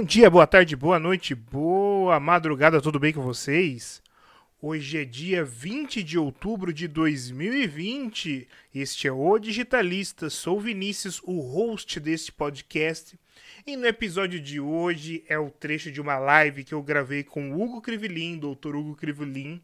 Bom dia, boa tarde, boa noite, boa madrugada, tudo bem com vocês? Hoje é dia 20 de outubro de 2020. Este é o Digitalista. Sou Vinícius, o host deste podcast. E no episódio de hoje é o trecho de uma live que eu gravei com o Hugo Crivelin, doutor Hugo Crivelin,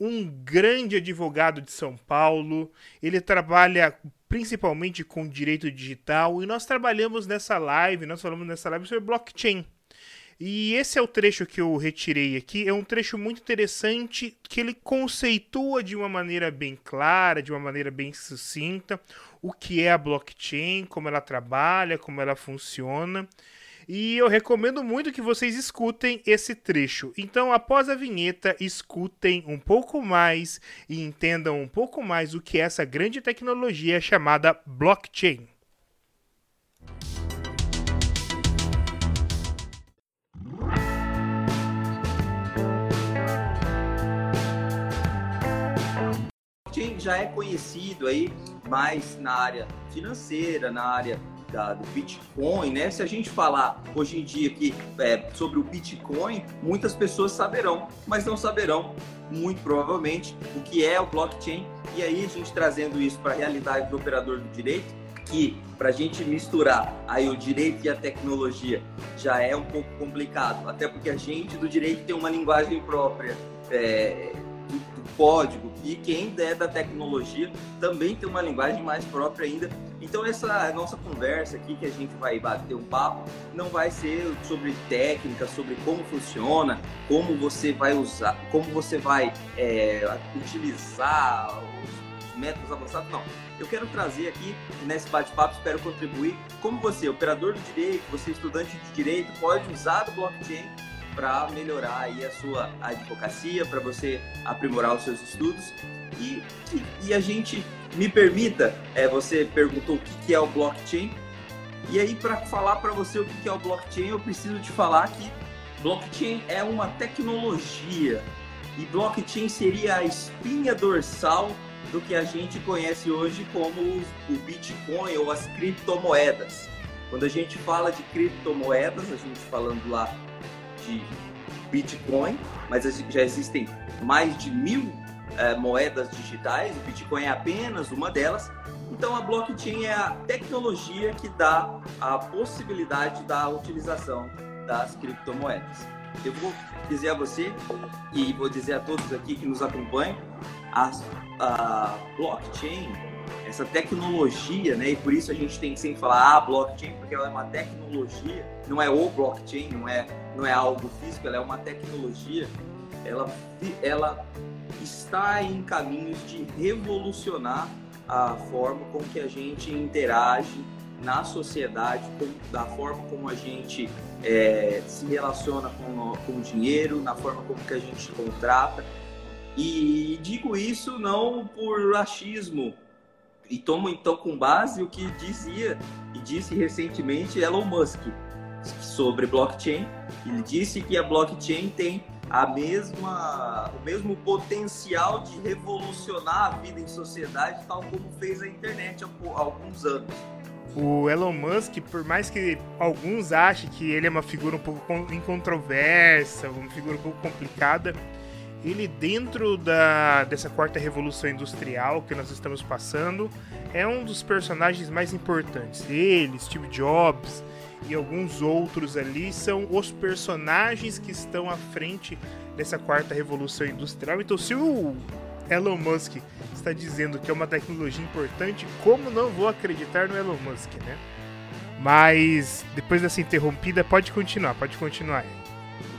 um grande advogado de São Paulo. Ele trabalha principalmente com direito digital e nós trabalhamos nessa live, nós falamos nessa live sobre blockchain. E esse é o trecho que eu retirei aqui. É um trecho muito interessante que ele conceitua de uma maneira bem clara, de uma maneira bem sucinta, o que é a blockchain, como ela trabalha, como ela funciona. E eu recomendo muito que vocês escutem esse trecho. Então, após a vinheta, escutem um pouco mais e entendam um pouco mais o que é essa grande tecnologia chamada blockchain. Blockchain já é conhecido aí mais na área financeira, na área da, do Bitcoin, né? Se a gente falar hoje em dia que é, sobre o Bitcoin, muitas pessoas saberão, mas não saberão muito provavelmente o que é o blockchain. E aí a gente trazendo isso para a realidade do operador do direito, que para a gente misturar aí o direito e a tecnologia já é um pouco complicado, até porque a gente do direito tem uma linguagem própria. É, do, do, código e quem é da tecnologia também tem uma linguagem mais própria ainda então essa nossa conversa aqui que a gente vai bater um papo não vai ser sobre técnica, sobre como funciona, como você vai usar, como você vai é, utilizar os métodos avançados, não. Eu quero trazer aqui nesse bate-papo, espero contribuir, como você, operador do direito, você estudante de direito, pode usar o blockchain para melhorar aí a sua advocacia, para você aprimorar os seus estudos e, e, e a gente me permita, é, você perguntou o que é o blockchain. E aí, para falar para você o que é o blockchain, eu preciso te falar que blockchain é uma tecnologia. E blockchain seria a espinha dorsal do que a gente conhece hoje como o Bitcoin ou as criptomoedas. Quando a gente fala de criptomoedas, a gente falando lá de Bitcoin, mas já existem mais de mil é, moedas digitais, o Bitcoin é apenas uma delas. Então a blockchain é a tecnologia que dá a possibilidade da utilização das criptomoedas. Eu vou dizer a você e vou dizer a todos aqui que nos acompanham, a, a blockchain, essa tecnologia, né? E por isso a gente tem que sempre falar a blockchain, porque ela é uma tecnologia, não é o blockchain, não é, não é algo físico, ela é uma tecnologia. Ela, ela está em caminhos de revolucionar a forma com que a gente interage na sociedade, com, da forma como a gente é, se relaciona com, com o dinheiro, na forma como que a gente contrata. E digo isso não por achismo, e tomo então com base o que dizia e disse recentemente Elon Musk sobre blockchain. Ele disse que a blockchain tem a mesma, o mesmo potencial de revolucionar a vida em sociedade, tal como fez a internet há alguns anos. O Elon Musk, por mais que alguns achem que ele é uma figura um pouco incontroversa, uma figura um pouco complicada, ele dentro da, dessa quarta revolução industrial que nós estamos passando, é um dos personagens mais importantes. Ele, Steve Jobs, e alguns outros ali são os personagens que estão à frente dessa quarta revolução industrial. Então, se o Elon Musk está dizendo que é uma tecnologia importante, como não vou acreditar no Elon Musk, né? Mas depois dessa interrompida, pode continuar, pode continuar.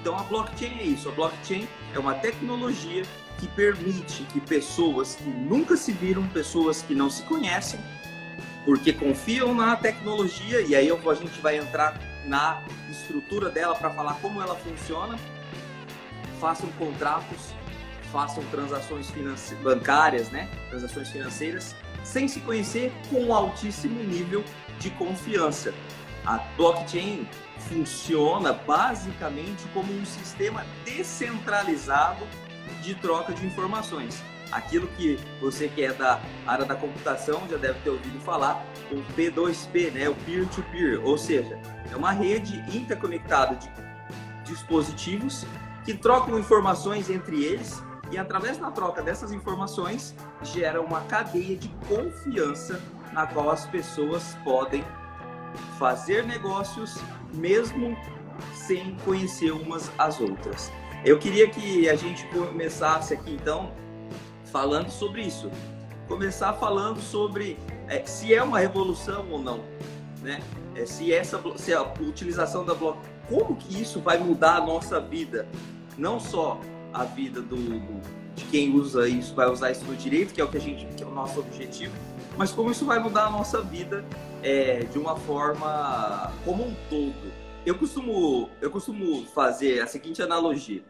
Então a blockchain é isso, a blockchain é uma tecnologia que permite que pessoas que nunca se viram, pessoas que não se conhecem, porque confiam na tecnologia e aí a gente vai entrar na estrutura dela para falar como ela funciona. Façam contratos, façam transações bancárias, né? Transações financeiras sem se conhecer com altíssimo nível de confiança. A blockchain funciona basicamente como um sistema descentralizado de troca de informações. Aquilo que você que é da área da computação já deve ter ouvido falar, o P2P, né, o peer-to-peer, -peer, ou seja, é uma rede interconectada de dispositivos que trocam informações entre eles e através da troca dessas informações gera uma cadeia de confiança na qual as pessoas podem fazer negócios mesmo sem conhecer umas às outras. Eu queria que a gente começasse aqui então falando sobre isso. Começar falando sobre é, se é uma revolução ou não, né? É, se essa se a utilização da blockchain, como que isso vai mudar a nossa vida, não só a vida do, do, de quem usa isso, vai usar isso no direito, que é o que a gente, que é o nosso objetivo, mas como isso vai mudar a nossa vida é, de uma forma como um todo. Eu costumo, eu costumo fazer a seguinte analogia.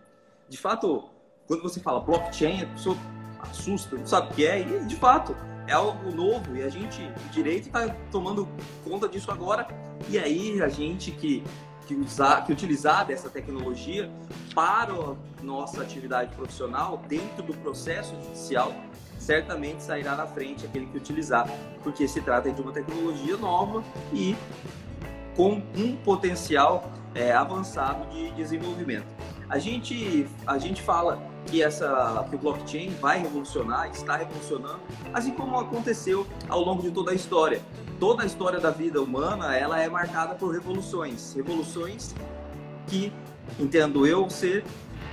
De fato, quando você fala blockchain, a pessoa assusta, não sabe o que é, e de fato é algo novo e a gente, o direito, está tomando conta disso agora. E aí a gente que, que, usar, que utilizar dessa tecnologia para a nossa atividade profissional dentro do processo judicial, certamente sairá na frente aquele que utilizar, porque se trata de uma tecnologia nova e com um potencial é, avançado de desenvolvimento. A gente, a gente fala que essa que o blockchain vai revolucionar, está revolucionando, assim como aconteceu ao longo de toda a história. Toda a história da vida humana, ela é marcada por revoluções, revoluções que entendo eu ser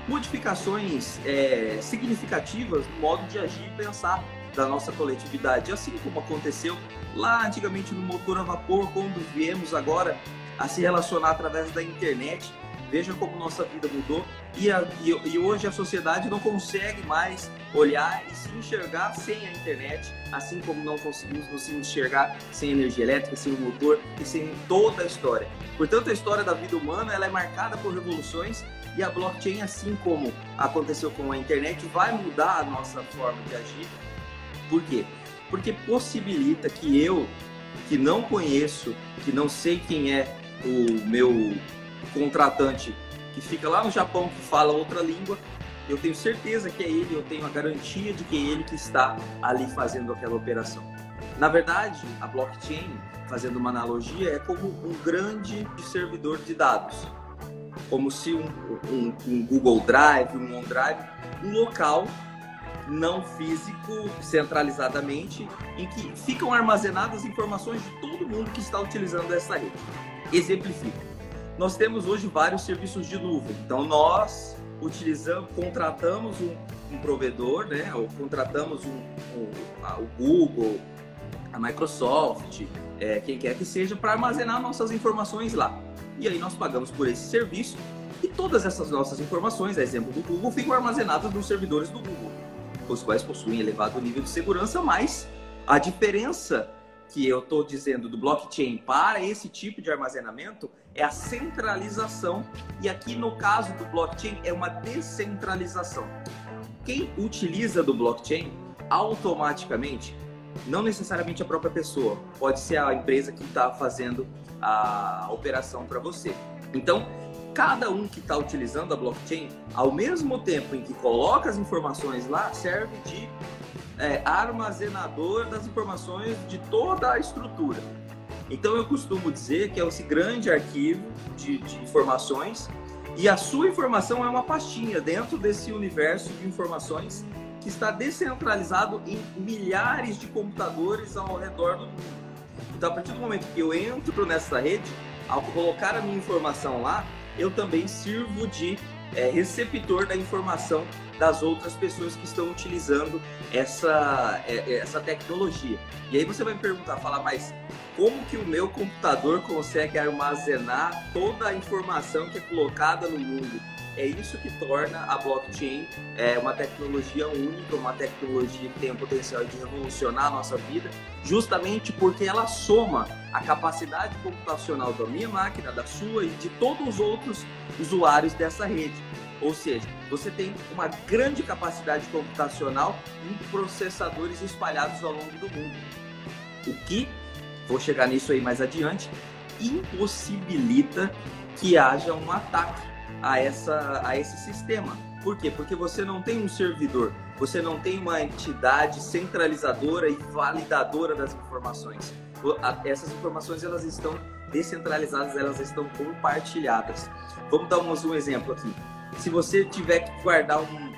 modificações é, significativas no modo de agir e pensar da nossa coletividade, assim como aconteceu lá antigamente no motor a vapor, quando viemos agora a se relacionar através da internet. Veja como nossa vida mudou e, a, e, e, hoje a sociedade não consegue mais olhar e se enxergar sem a internet, assim como não conseguimos nos enxergar sem energia elétrica, sem o motor e sem toda a história. Portanto, a história da vida humana ela é marcada por revoluções e a blockchain, assim como aconteceu com a internet, vai mudar a nossa forma de agir. Por quê? Porque possibilita que eu, que não conheço, que não sei quem é o meu contratante que fica lá no Japão que fala outra língua, eu tenho certeza que é ele, eu tenho a garantia de que é ele que está ali fazendo aquela operação. Na verdade, a blockchain, fazendo uma analogia, é como um grande servidor de dados, como se um, um, um Google Drive, um OneDrive, um local não físico centralizadamente em que ficam armazenadas informações de todo mundo que está utilizando essa rede. Exemplifico nós temos hoje vários serviços de nuvem. Então nós utilizamos, contratamos um, um provedor, né? Ou contratamos um, um, a, o Google, a Microsoft, é, quem quer que seja, para armazenar nossas informações lá. E aí nós pagamos por esse serviço e todas essas nossas informações, a exemplo do Google, ficam armazenadas nos servidores do Google, os quais possuem elevado nível de segurança, mas a diferença que eu estou dizendo do blockchain para esse tipo de armazenamento é a centralização e aqui no caso do blockchain é uma descentralização. Quem utiliza do blockchain automaticamente, não necessariamente a própria pessoa, pode ser a empresa que está fazendo a operação para você. Então, cada um que está utilizando a blockchain, ao mesmo tempo em que coloca as informações lá, serve de é, armazenador das informações de toda a estrutura. Então eu costumo dizer que é esse grande arquivo de, de informações e a sua informação é uma pastinha dentro desse universo de informações que está descentralizado em milhares de computadores ao redor do mundo. Então, a partir do momento que eu entro nessa rede, ao colocar a minha informação lá, eu também sirvo de é, receptor da informação das outras pessoas que estão utilizando essa, é, é, essa tecnologia. E aí você vai me perguntar, falar, mas como que o meu computador consegue armazenar toda a informação que é colocada no mundo? É isso que torna a blockchain é, uma tecnologia única, uma tecnologia que tem o potencial de revolucionar a nossa vida, justamente porque ela soma a capacidade computacional da minha máquina, da sua e de todos os outros usuários dessa rede. Ou seja, você tem uma grande capacidade computacional em processadores espalhados ao longo do mundo. O que, vou chegar nisso aí mais adiante, impossibilita que haja um ataque a, essa, a esse sistema. Por quê? Porque você não tem um servidor você não tem uma entidade centralizadora e validadora das informações. Essas informações elas estão descentralizadas, elas estão compartilhadas. Vamos dar um exemplo aqui. Se você tiver que guardar um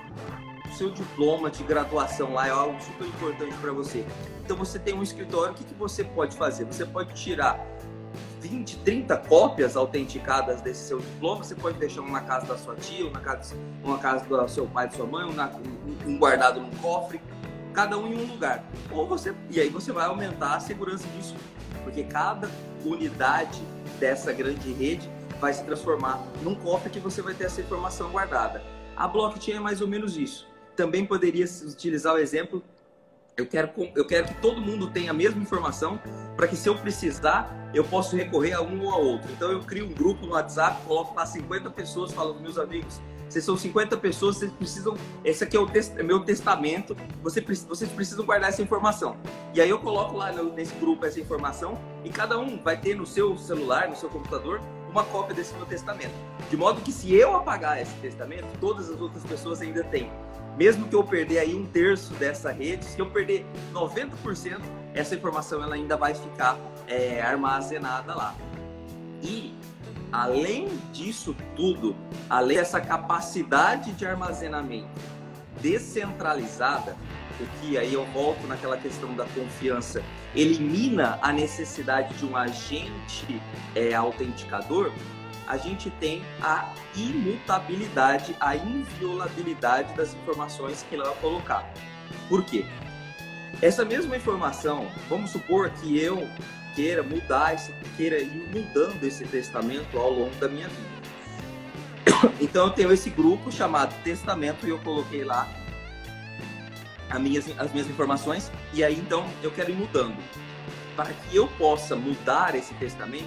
seu diploma de graduação lá é algo super importante para você. Então você tem um escritório, o que, que você pode fazer? Você pode tirar 20, 30 cópias autenticadas desse seu diploma, você pode deixar um na casa da sua tia, um na casa, uma casa do seu pai, da sua mãe, um, na, um, um guardado num cofre, cada um em um lugar. Ou você, e aí você vai aumentar a segurança disso, porque cada unidade dessa grande rede vai se transformar num cofre que você vai ter essa informação guardada. A blockchain é mais ou menos isso. Também poderia utilizar o exemplo eu quero, eu quero que todo mundo tenha a mesma informação para que, se eu precisar, eu possa recorrer a um ou a outro. Então, eu crio um grupo no WhatsApp, coloco lá 50 pessoas, falo meus amigos. Vocês são 50 pessoas, vocês precisam. Esse aqui é o é meu testamento, você, vocês precisam guardar essa informação. E aí eu coloco lá no, nesse grupo essa informação e cada um vai ter no seu celular, no seu computador, uma cópia desse meu testamento. De modo que, se eu apagar esse testamento, todas as outras pessoas ainda têm mesmo que eu perder aí um terço dessa rede, se eu perder 90%, essa informação ela ainda vai ficar é, armazenada lá. E além disso tudo, além dessa capacidade de armazenamento descentralizada, o que aí eu volto naquela questão da confiança, elimina a necessidade de um agente é, autenticador, a gente tem a imutabilidade, a inviolabilidade das informações que ela vai colocar. Por quê? Essa mesma informação, vamos supor que eu queira mudar, esse, queira ir mudando esse testamento ao longo da minha vida. Então eu tenho esse grupo chamado testamento e eu coloquei lá as minhas, as minhas informações e aí então eu quero ir mudando. Para que eu possa mudar esse testamento,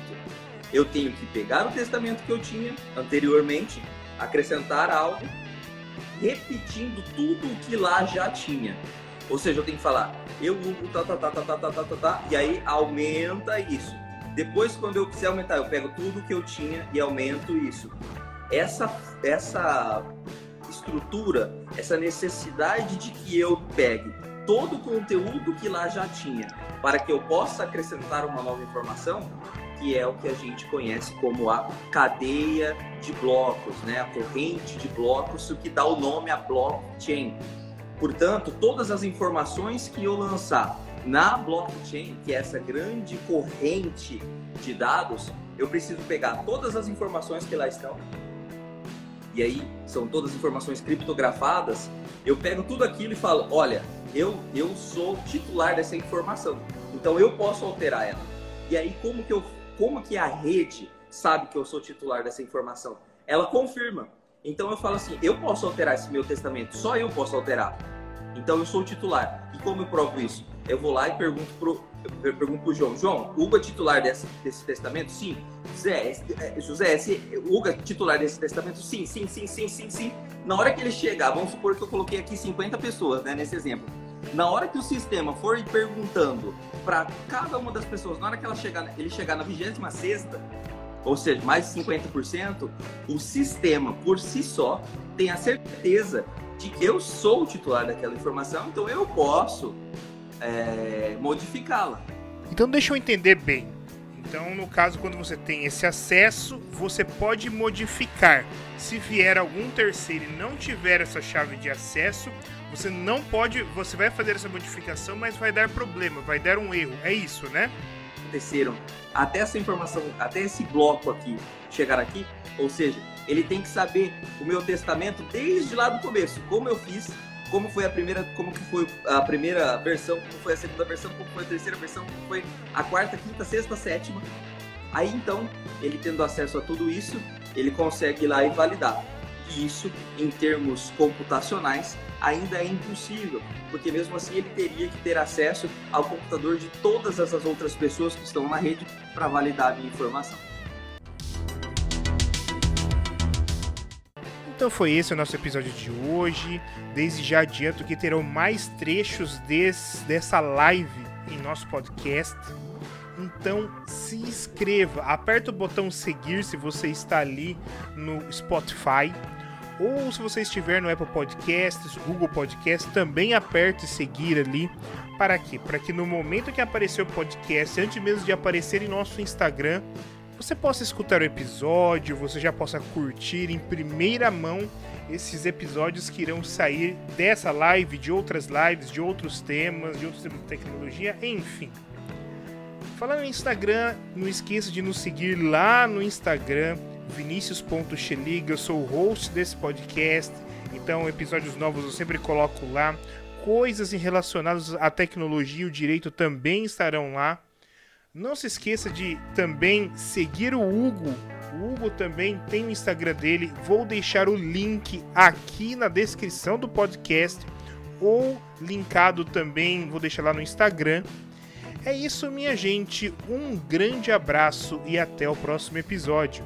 eu tenho que pegar o testamento que eu tinha anteriormente, acrescentar algo, repetindo tudo o que lá já tinha. Ou seja, eu tenho que falar, eu tá, tá, tá, tá, tá, tá, tá, tá, tá, e aí aumenta isso. Depois, quando eu quiser aumentar, eu pego tudo que eu tinha e aumento isso. Essa, essa estrutura, essa necessidade de que eu pegue todo o conteúdo que lá já tinha, para que eu possa acrescentar uma nova informação, que é o que a gente conhece como a cadeia de blocos, né? a corrente de blocos, o que dá o nome a blockchain. Portanto, todas as informações que eu lançar na blockchain, que é essa grande corrente de dados, eu preciso pegar todas as informações que lá estão, e aí são todas informações criptografadas, eu pego tudo aquilo e falo, olha, eu, eu sou titular dessa informação, então eu posso alterar ela. E aí como que eu como que a rede sabe que eu sou titular dessa informação? Ela confirma. Então eu falo assim, eu posso alterar esse meu testamento, só eu posso alterar. Então eu sou titular. E como eu provo isso? Eu vou lá e pergunto pro, eu pergunto pro João, João, Hugo é titular desse, desse testamento? Sim. José, é, José, esse, Hugo é titular desse testamento? Sim, sim, sim, sim, sim, sim. Na hora que ele chegar, vamos supor que eu coloquei aqui 50 pessoas, né, nesse exemplo. Na hora que o sistema for perguntando para cada uma das pessoas, na hora que ela chegar, ele chegar na 26 ou seja, mais de 50%, o sistema por si só tem a certeza de que eu sou o titular daquela informação, então eu posso é, modificá-la. Então deixa eu entender bem. Então, no caso, quando você tem esse acesso, você pode modificar. Se vier algum terceiro e não tiver essa chave de acesso, você não pode. Você vai fazer essa modificação, mas vai dar problema, vai dar um erro. É isso, né? Aconteceram até essa informação, até esse bloco aqui chegar aqui, ou seja, ele tem que saber o meu testamento desde lá do começo, como eu fiz, como foi a primeira, como que foi a primeira versão, como foi a segunda versão, como foi a terceira versão, como foi a quarta, quinta, sexta, sétima. Aí então, ele tendo acesso a tudo isso, ele consegue ir lá e validar. E isso, em termos computacionais, ainda é impossível, porque mesmo assim ele teria que ter acesso ao computador de todas essas outras pessoas que estão na rede para validar a minha informação. Então foi esse o nosso episódio de hoje. Desde já adianto que terão mais trechos desse, dessa live em nosso podcast. Então se inscreva, aperta o botão seguir se você está ali no Spotify Ou se você estiver no Apple Podcasts, Google Podcasts, também aperte seguir ali. Para quê? Para que no momento que aparecer o podcast, antes mesmo de aparecer em nosso Instagram, você possa escutar o episódio, você já possa curtir em primeira mão esses episódios que irão sair dessa live, de outras lives, de outros temas, de outros temas de tecnologia, enfim. Falando em Instagram, não esqueça de nos seguir lá no Instagram, vinicius.cheliga, eu sou o host desse podcast, então episódios novos eu sempre coloco lá. Coisas relacionadas à tecnologia e o direito também estarão lá. Não se esqueça de também seguir o Hugo. O Hugo também tem o Instagram dele. Vou deixar o link aqui na descrição do podcast ou linkado também, vou deixar lá no Instagram. É isso, minha gente. Um grande abraço e até o próximo episódio.